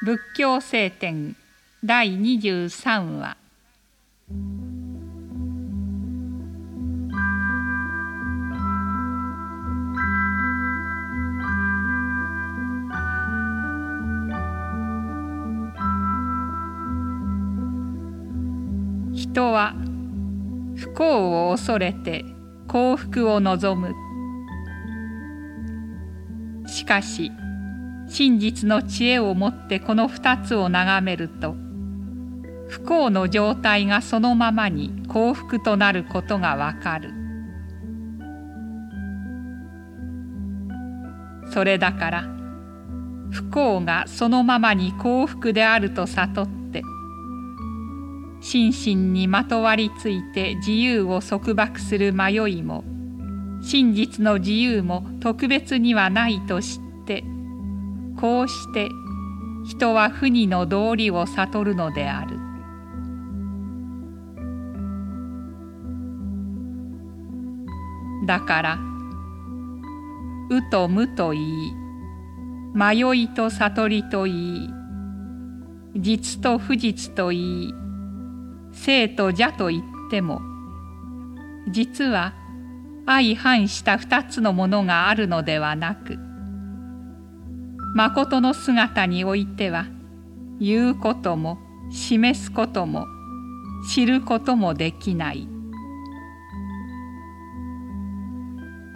仏教聖典第23話。人は不幸を恐れて幸福を望む。しかし真実の知恵をもってこの二つを眺めると不幸の状態がそのままに幸福となることがわかる。それだから不幸がそのままに幸福であると悟って心身にまとわりついて自由を束縛する迷いも真実の自由も特別にはないと知ってこうして人は不二の道理を悟るのである。だから「う」と「無」と言い迷いと悟りと言い実と不実と言い生と邪と言っても実は相反した二つのものがあるのではなく誠の姿においては言うことも示すことも知ることもできない。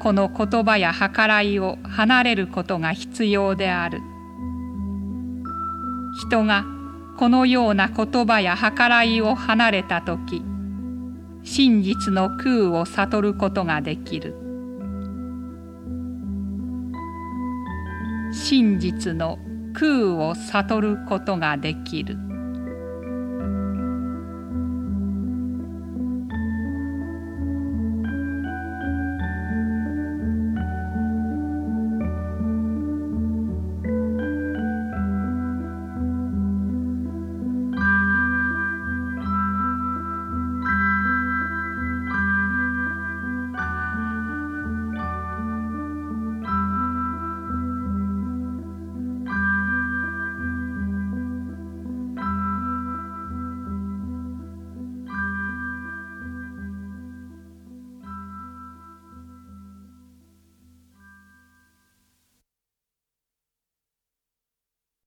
この言葉や計らいを離れることが必要である。人がこのような言葉や計らいを離れた時真実の空を悟ることができる真実の空を悟ることができる。